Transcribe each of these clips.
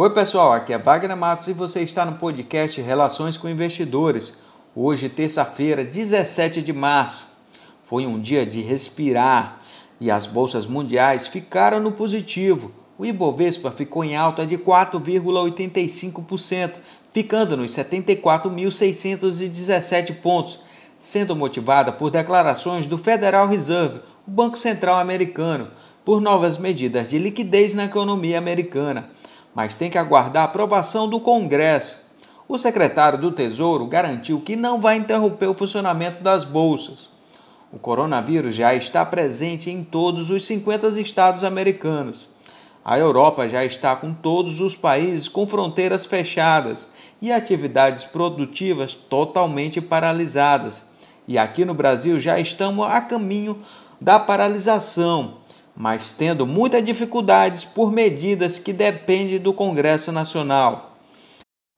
Oi, pessoal, aqui é Wagner Matos e você está no podcast Relações com Investidores. Hoje, terça-feira, 17 de março. Foi um dia de respirar e as bolsas mundiais ficaram no positivo. O Ibovespa ficou em alta de 4,85%, ficando nos 74.617 pontos, sendo motivada por declarações do Federal Reserve, o Banco Central americano, por novas medidas de liquidez na economia americana mas tem que aguardar a aprovação do Congresso. O secretário do Tesouro garantiu que não vai interromper o funcionamento das bolsas. O coronavírus já está presente em todos os 50 estados americanos. A Europa já está com todos os países com fronteiras fechadas e atividades produtivas totalmente paralisadas. E aqui no Brasil já estamos a caminho da paralisação mas tendo muitas dificuldades por medidas que dependem do Congresso Nacional.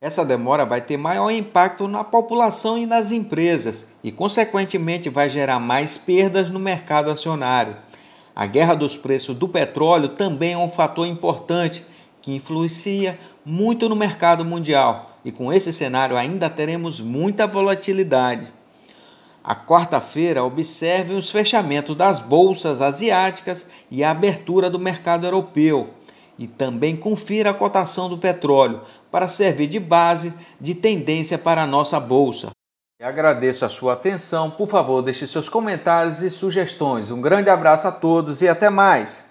Essa demora vai ter maior impacto na população e nas empresas e, consequentemente, vai gerar mais perdas no mercado acionário. A guerra dos preços do petróleo também é um fator importante que influencia muito no mercado mundial, e com esse cenário ainda teremos muita volatilidade. A quarta-feira, observe os fechamentos das bolsas asiáticas e a abertura do mercado europeu. E também confira a cotação do petróleo para servir de base de tendência para a nossa bolsa. Agradeço a sua atenção. Por favor, deixe seus comentários e sugestões. Um grande abraço a todos e até mais!